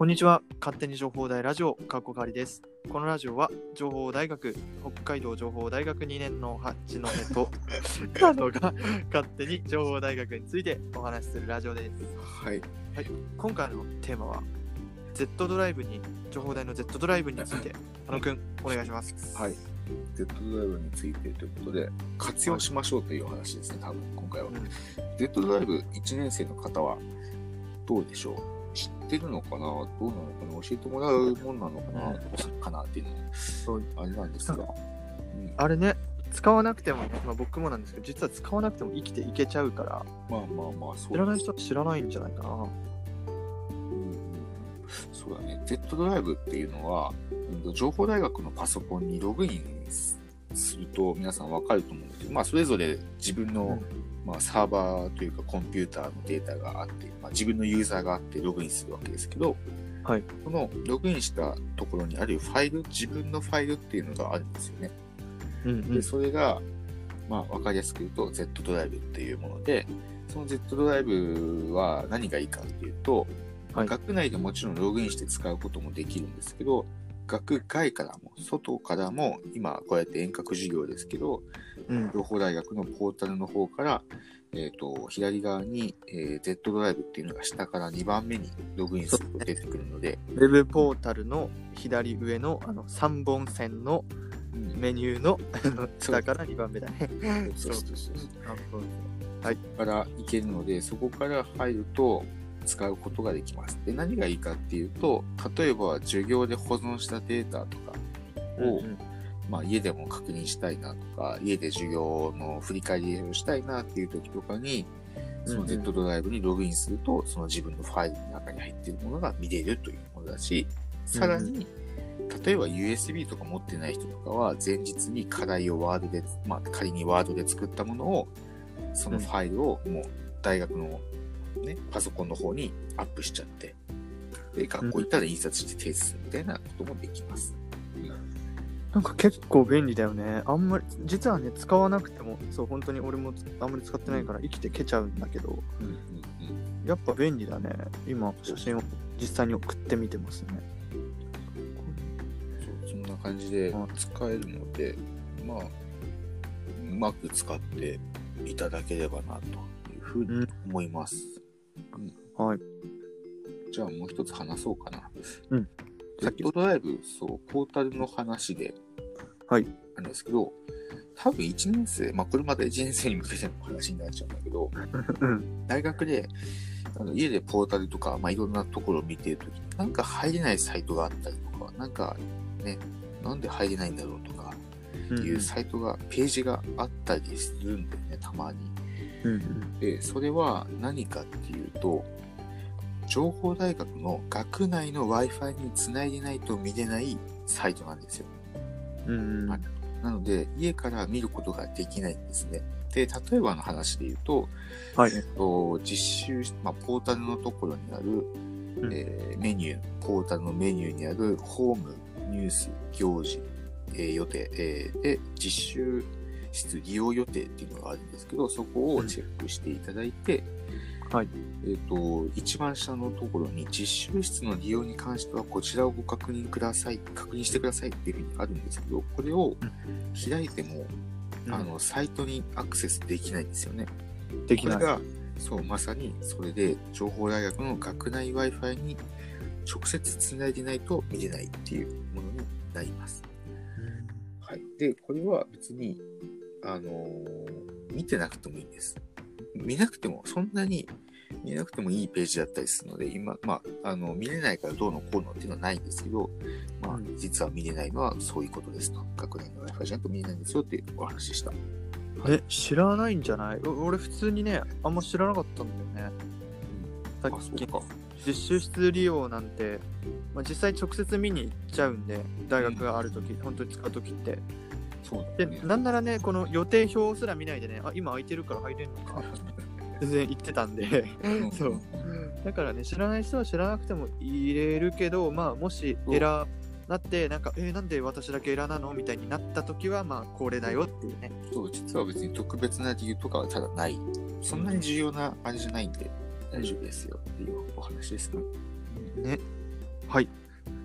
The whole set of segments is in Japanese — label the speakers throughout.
Speaker 1: こんにちは。勝手に情報大ラジオ、かっこかわりです。このラジオは、情報大学、北海道情報大学2年の八戸と、カ ノが勝手に情報大学についてお話しするラジオです。
Speaker 2: はい。
Speaker 1: 今回のテーマは、Z ドライブに、情報大の Z ドライブについて、あのくん、お願いします。
Speaker 2: はい。Z ドライブについてということで、活用しましょうというお話ですね、多分今回は。
Speaker 1: うん
Speaker 2: Z ドライブ1年生の方はどうでしょう？知ってるのかな？どうなのかな？教えてもらうもんなのかな、
Speaker 1: うん。
Speaker 2: かなっていうの
Speaker 1: そう
Speaker 2: あれなんですが。う。ん。
Speaker 1: あれね、使わなくてもね、まあ、僕もなんですけど、実は使わなくても生きていけちゃうから、
Speaker 2: まあまあまあ、そう
Speaker 1: 知らない人は知らないんじゃないかな。
Speaker 2: うんうんそうだね。Z ドライブっていうのは、うん情報大学のパソコンにログインすると皆さんわかると思うんですけど、まあそれぞれ自分の、まあ、サーバーというかコンピューターのデータがあって、まあ、自分のユーザーがあってログインするわけですけど、
Speaker 1: はい。
Speaker 2: このログインしたところにあるファイル、自分のファイルっていうのがあるんですよね。
Speaker 1: うんうん
Speaker 2: で、それが、まあわかりやすく言うと Z ドライブっていうもので、その Z ドライブは何がいいかっていうと、
Speaker 1: はい
Speaker 2: 学内でもちろんログインして使うこともできるんですけど、学外からも、外からも、今こうやって遠隔授業ですけど、
Speaker 1: うん。
Speaker 2: 情報大学のポータルの方から、えっ、と、左側に、えー Z ドライブっていうのが下から2番目にログインすると出てくるので、
Speaker 1: ウェブポータルの左上のあの3本線の
Speaker 2: うん。
Speaker 1: メニューのあの下から2番目だね。
Speaker 2: そうそうそうそう。
Speaker 1: 三本
Speaker 2: そこから行けるので、そこから入ると使うことができます。で、何がいいかっていうと、例えば授業で保存したデータとかを、
Speaker 1: うん
Speaker 2: まあ家でも確認したいなとか、家で授業の振り返りをしたいなっていう時とかに、その
Speaker 1: うん。うん
Speaker 2: Z ドライブにログインすると、その自分のファイルの中に入っているものが見れるというものだし、さらに、例えば USB とか持ってない人とかは、前日に課題をワードで、まあ仮にワードで作ったものを、そのファイルをもう大学のね、パソコンの方にアップしちゃって、で、学校行ったら印刷して提出するみたいなこともできます。
Speaker 1: なんか結構便利だよね。あんまり、実はね、使わなくても、そう、本当に俺もあんまり使ってないから生きてけちゃうんだけど、
Speaker 2: うんうんうん
Speaker 1: やっぱ便利だね。今、写真を実際に送ってみてますね。
Speaker 2: そうそんな感じで
Speaker 1: うん
Speaker 2: 使えるので、まあ、うまく使っていただければなというふうに思います。
Speaker 1: はい。
Speaker 2: じゃあもう一つ話そうかな。
Speaker 1: うん。さっき
Speaker 2: Z ドライブ、そう、ポータルの話で、
Speaker 1: はい。
Speaker 2: なんですけど、多分1年生、まあこれまた1年生に向けての話になっちゃうんだけど、
Speaker 1: うん。
Speaker 2: 大学で、あの家でポータルとか、まあいろんなところを見てるとき、なんか入れないサイトがあったりとか、なんかね、なんで入れないんだろうとか、いうサイトが、ページがあったりするんだよね、たまに。
Speaker 1: うんうん。
Speaker 2: で、それは何かっていうと、情報大学の学内の Wi-Fi につないでないと見れないサイトなんですよ。
Speaker 1: うん。
Speaker 2: はいなので、家から見ることができないんですね。で、例えばの話で言うと、
Speaker 1: はい
Speaker 2: えっと、実習、まあ、ポータルのところにある、
Speaker 1: うん
Speaker 2: えーメニュー、ポータルのメニューにあるホーム、ニュース、行事、えー予定、えーで、実習室利用予定っていうのがあるんですけど、そこをチェックしていただいて、
Speaker 1: はい。
Speaker 2: えっ、と、一番下のところに実習室の利用に関してはこちらをご確認ください、確認してくださいっていうふうにあるんですけど、これを開いても、
Speaker 1: うん
Speaker 2: あの、サイトにアクセスできないんですよね。
Speaker 1: できない。
Speaker 2: これが、そう、まさにそれで情報大学の学内 Wi-Fi に直接つないでないと見れないっていうものになります。はい。で、これは別に、あのー見てなくてもいいんです。見なくても、そんなに見なくてもいいページだったりするので、今、まあ、あの、見れないからどうのこうのっていうのはないんですけど、まあ
Speaker 1: うん、
Speaker 2: 実は見れないのはそういうことですと。学内の Wi-Fi じゃなくて見れないんですよっていうお話でした。
Speaker 1: え、知らないんじゃない？お俺普通にね、あんま知らなかったんだよね。さ
Speaker 2: あ、
Speaker 1: っき。実習室利用なんて、まあ、実際直接見に行っちゃうんで、大学があるとき、本当に使うときって。で、
Speaker 2: そうだね。
Speaker 1: なんならね、この予定表すら見ないでね、あ、今空いてるから入れるのか。全然言ってたんで。そう。だからね、知らない人は知らなくても入れるけど、まあ、もしエラーなって、なんか、えーなんで私だけエラーなのみたいになったときは、まあ、これだよっていうね。
Speaker 2: そう、実は別に特別な理由とかはただない。そんなに重要なあれじゃないんで大丈夫ですよっていうお話ですね。
Speaker 1: ね。はい。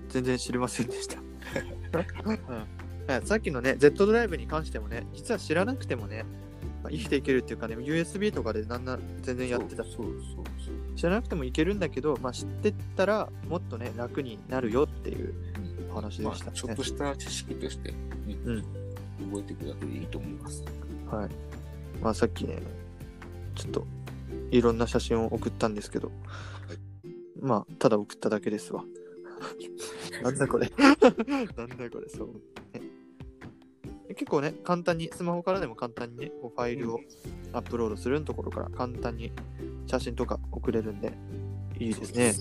Speaker 1: 全然知りませんでした。うんはいさっきのね、Z ドライブに関してもね、実は知らなくてもね、まあ生きていけるっていうかね、USB とかでなんな全然やってた。
Speaker 2: そうそうそう。
Speaker 1: 知らなくてもいけるんだけど、まあ、知ってったらもっとね楽になるよっていう
Speaker 2: うん
Speaker 1: お話でしたね。
Speaker 2: まあ、ちょっとした知識として、ね
Speaker 1: うん。
Speaker 2: 覚えていくだけでいいと思います。
Speaker 1: はい。まあさっきねちょっといろんな写真を送ったんですけど、まあただ送っただけですわ。なんだこれ。なんだこれそう、ね結構ね簡単にスマホからでも簡単にねこうファイルをアップロードするところから簡単に写真とか送れるんでいいですね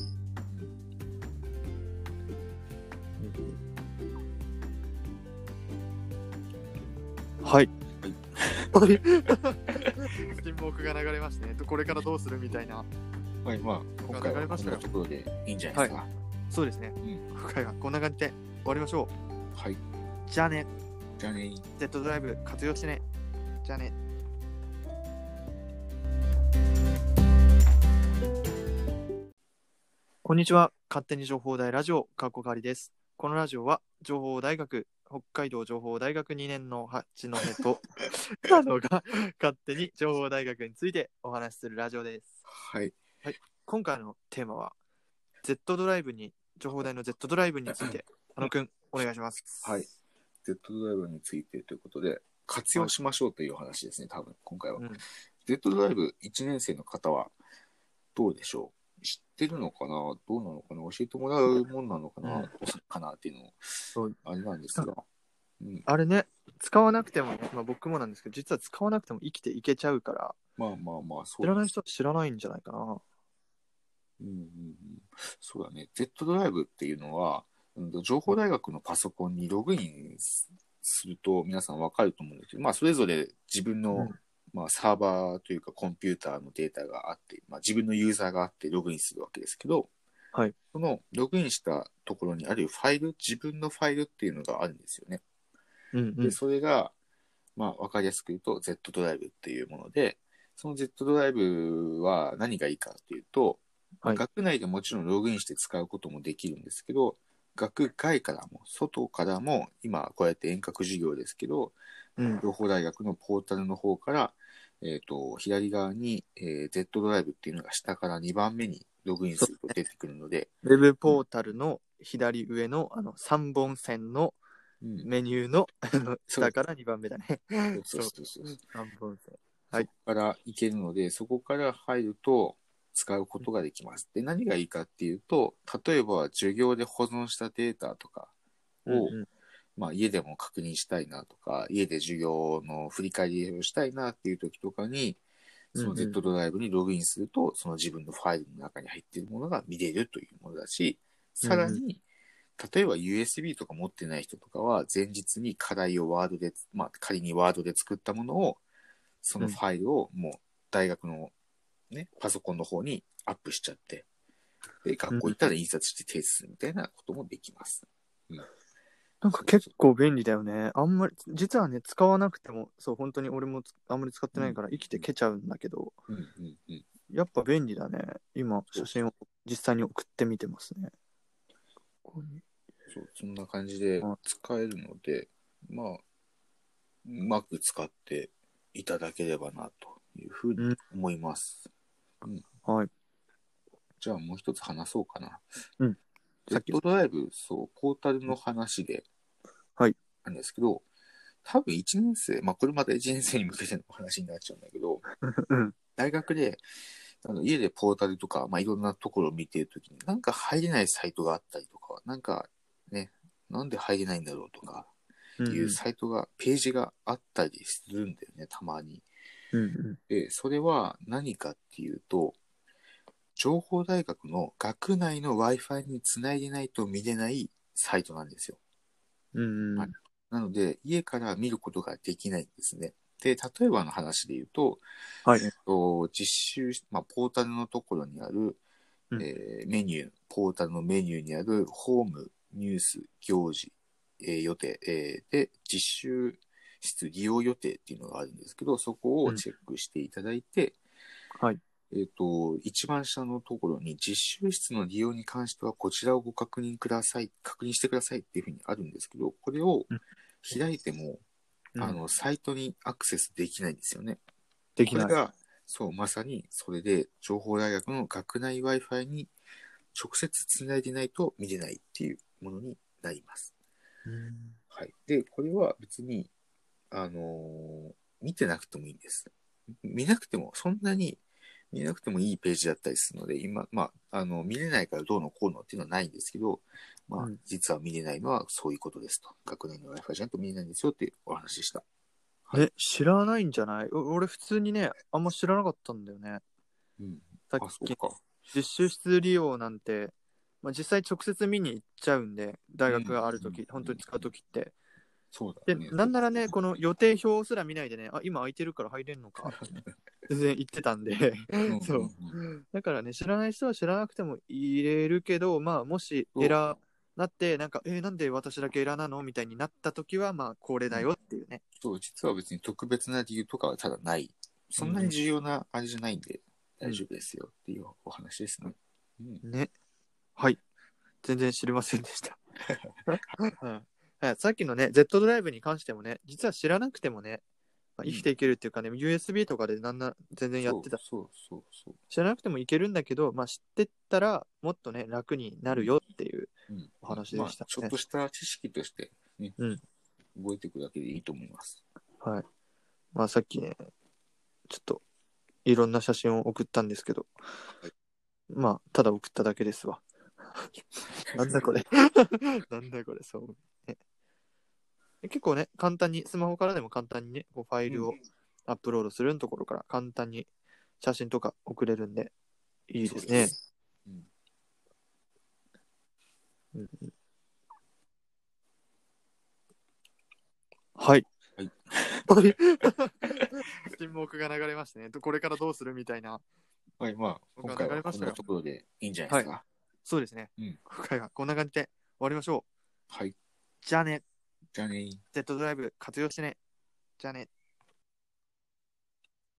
Speaker 1: はい。はい。沈黙が流れましたね。これからどうするみたいな。
Speaker 2: はい、まあ、今回はこんなところでいいんじゃないですか。
Speaker 1: そうですね。
Speaker 2: ん
Speaker 1: 今回はこんな感じで終わりましょ
Speaker 2: はい。
Speaker 1: う。じゃあね。
Speaker 2: じゃあね
Speaker 1: Z ドライブ活用してね。じゃあね。こんにちは。勝手に情報大ラジオ、かっこかりです。このラジオは、情報大学、北海道情報大学2年の八戸と、カノが勝手に情報大学についてお話しするラジオです。
Speaker 2: はい。
Speaker 1: 今回のテーマは、Z ドライブに、情報大の Z ドライブについて、あのくん、お願いします。
Speaker 2: はい。Z ドライブについてということで、活用しましょうというお話ですね、多分、今回は。
Speaker 1: うん。
Speaker 2: Z ドライブ1年生の方は、どうでしょう？知ってるのかな？どうなのかな？教えてもらうもんなのかな、
Speaker 1: うん。
Speaker 2: かなっていうの
Speaker 1: そう。
Speaker 2: を、あれなんですが。うん、
Speaker 1: あれね、使わなくてもね、まあ、僕もなんですけど、実は使わなくても生きていけちゃうから、
Speaker 2: まあまあまあ、そう
Speaker 1: 知らない人は知らないんじゃないかな。
Speaker 2: うんうんうん、そうだね。Z ドライブっていうのは、情報大学のパソコンにログインすすると皆さんわかると思うんですけど、まあそれぞれ自分の、
Speaker 1: うん
Speaker 2: まあサーバーというかコンピューターのデータがあって、まあ自分のユーザーがあってログインするわけですけど、
Speaker 1: はい。
Speaker 2: そのログインしたところにあるファイル、自分のファイルっていうのがあるんですよね。
Speaker 1: うんう
Speaker 2: で、
Speaker 1: ん。
Speaker 2: それが、まあ、わかりやすく言うと、Z ドライブっていうもので、その Z ドライブは何がいいかっていうと、
Speaker 1: はい
Speaker 2: 学内でもちろんログインして使うこともできるんですけど、学外からも、外からも、今こうやって遠隔授業ですけど、
Speaker 1: うん
Speaker 2: 情報大学のポータルの方から、えっ、と、左側に、えー Z ドライブっていうのが下から2番目にログインすると出てくるので、
Speaker 1: ウェブポータルの左上のあの3本線の
Speaker 2: うん、
Speaker 1: メニューの
Speaker 2: う
Speaker 1: 下から2番目だね。
Speaker 2: そうそうそうそう。
Speaker 1: 3本線。はい
Speaker 2: から行けるので、そこから入ると使うことができます。で、何がいいかっていうと、例えば授業で保存したデータとかを、
Speaker 1: うんうん。
Speaker 2: まあ家でも確認したいなとか、家で授業の振り返りをしたいなっていう時とかに、その
Speaker 1: うんうん。
Speaker 2: Z ドライブにログインすると、その自分のファイルの中に入っているものが見れるというものだし、さらに、例えば USB とか持ってない人とかは、前日に課題をワードで、まあ仮にワードで作ったものを、そのファイルをもう大学のね、パソコンの方にアップしちゃって、で、学校行ったら印刷して提出するみたいなこともできます。
Speaker 1: なんか結構便利だよね。あんまり、実はね、使わなくても、そう、本当に俺もつあんまり使ってないから生きてけちゃうんだけど、
Speaker 2: うんうんうん。
Speaker 1: やっぱ便利だね。今、写真を実際に送ってみてますね。
Speaker 2: そう、そんな感じで
Speaker 1: うん
Speaker 2: 使えるので、まあ、うまく使っていただければなというふうに
Speaker 1: うん
Speaker 2: 思います。
Speaker 1: はい。
Speaker 2: じゃあもう一つ話そうかな。
Speaker 1: うんさっき
Speaker 2: ドライブ、そう、ポータルの話で、
Speaker 1: はい。
Speaker 2: なんですけど、多分1年生、まあこれまた1年生に向けてのお話になっちゃうんだけど、
Speaker 1: うん。
Speaker 2: 大学で、あの家でポータルとか、まあいろんなところを見ているときに、なんか入れないサイトがあったりとか、なんかね、なんで入れないんだろうとか、
Speaker 1: うん
Speaker 2: いうサイトが、ページがあったりするんだよね、たまに。
Speaker 1: うんうん。
Speaker 2: で、それは何かっていうと、情報大学の学内の Wi-Fi につないでないと見れないサイトなんですよ。
Speaker 1: うんうん。
Speaker 2: はいなので、家から見ることができないんですね。で、例えばの話で言うと、
Speaker 1: はい。
Speaker 2: えっと、実習、まあ、ポータルのところにある、
Speaker 1: うん
Speaker 2: えーメニュー、ポータルのメニューにあるホーム、ニュース、行事、えー予定、えーで、実習室利用予定っていうのがあるんですけど、そこをチェックしていただいて、
Speaker 1: はい。
Speaker 2: えっ、と、一番下のところに実習室の利用に関してはこちらをご確認ください、確認してくださいっていうふうにあるんですけど、これを開いても、
Speaker 1: うん
Speaker 2: あの、サイトにアクセスできないんですよね。
Speaker 1: できない。
Speaker 2: これが、そう、まさにそれで、情報大学の学内 Wi-Fi に直接つないでないと見れないっていうものになります。
Speaker 1: うん
Speaker 2: はい。で、これは別に、あのー見てなくてもいいんです。見なくても、そんなに見なくてもいいページだったりするので、今、まあ、あの、見れないからどうのこうのっていうのはないんですけど、まあ
Speaker 1: うん、
Speaker 2: 実は見れないのはそういうことですと。学内の Wi-Fi じゃないと見れないんですよっていうお話でした。
Speaker 1: え、知らないんじゃない？お俺普通にね、あんま知らなかったんだよね。
Speaker 2: うん。
Speaker 1: さっき。実習室利用なんて、まあ、実際直接見に行っちゃうんで、大学があるとき、
Speaker 2: うん
Speaker 1: 本当に使うときって。
Speaker 2: そうだ
Speaker 1: で、
Speaker 2: ね。
Speaker 1: なんならね、この予定表すら見ないでね、あ、今空いてるから入れんのか 全然言ってたんで、
Speaker 2: うん
Speaker 1: そう
Speaker 2: うんうん
Speaker 1: だからね、知らない人は知らなくても入れるけど、まあ、もしエラーなって、なんか、えーなんで私だけエラーなのみたいになったときは、まあ、これだよっていうね。
Speaker 2: そう、実は別に特別な理由とかはただない。そんなに重要なあれじゃないんで、大丈夫ですよっていうお話ですね。うん。
Speaker 1: ね。はい。全然知りませんでした。うんはいさっきのね、Z ドライブに関してもね、実は知らなくてもね、まあ、
Speaker 2: うん
Speaker 1: 生きていけるっていうかね、USB とかでなんな全然やってた。
Speaker 2: そうそうそう
Speaker 1: 知らなくてもいけるんだけど、まあ、知ってったらもっとね、楽になるよっていう。お話でしたね
Speaker 2: まあちょっとした知識としてね、
Speaker 1: うん
Speaker 2: 覚えていくだけでいいと思います。
Speaker 1: はい。まあ、さっきね、ちょっと、いろんな写真を送ったんですけど、
Speaker 2: はい
Speaker 1: まあ、ただ送っただけですわ。なんだこれ。なんだこれ、そう、ね。結構ね、簡単に、スマホからでも簡単にね、こうファイルを
Speaker 2: うん
Speaker 1: アップロードするところから簡単に写真とか送れるんで、いいですね。
Speaker 2: うん
Speaker 1: うんうんはい。
Speaker 2: はい。
Speaker 1: 沈黙が流れましたね。これからどうするみたいな。
Speaker 2: はい、まあ、今回はこんなところでいいんじゃないですか。
Speaker 1: そうですね。
Speaker 2: うん
Speaker 1: 今回はこんな感じで終わりましょう。
Speaker 2: はい。
Speaker 1: じゃあね、
Speaker 2: じゃあねー。
Speaker 1: Z ドライブ活用してね。じゃあね。